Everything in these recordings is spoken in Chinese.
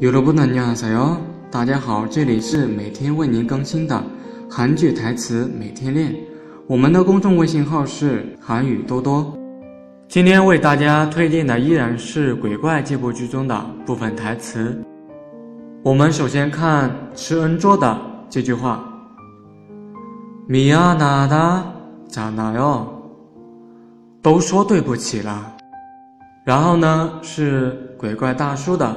여러분안녕하세요，大家好，这里是每天为您更新的韩剧台词每天练。我们的公众微信号是韩语多多。今天为大家推荐的依然是《鬼怪》这部剧中的部分台词。我们首先看吃恩桌的这句话：미안하다잖아 요， 都说对不起了。然后呢是鬼怪大叔的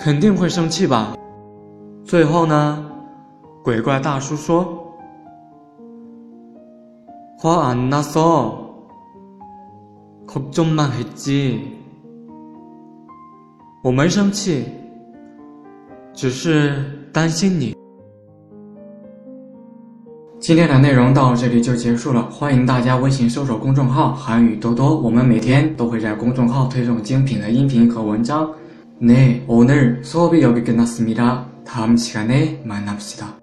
肯定会生气吧？最后呢，鬼怪大叔说：“화안났어걱정만했지。”我没生气，只是担心你。今天的内容到这里就结束了，欢迎大家微信搜索公众号“韩语多多”，我们每天都会在公众号推送精品的音频和文章。 네 오늘 수업이 여기 끝났습니다 다음 시간에 만납시다.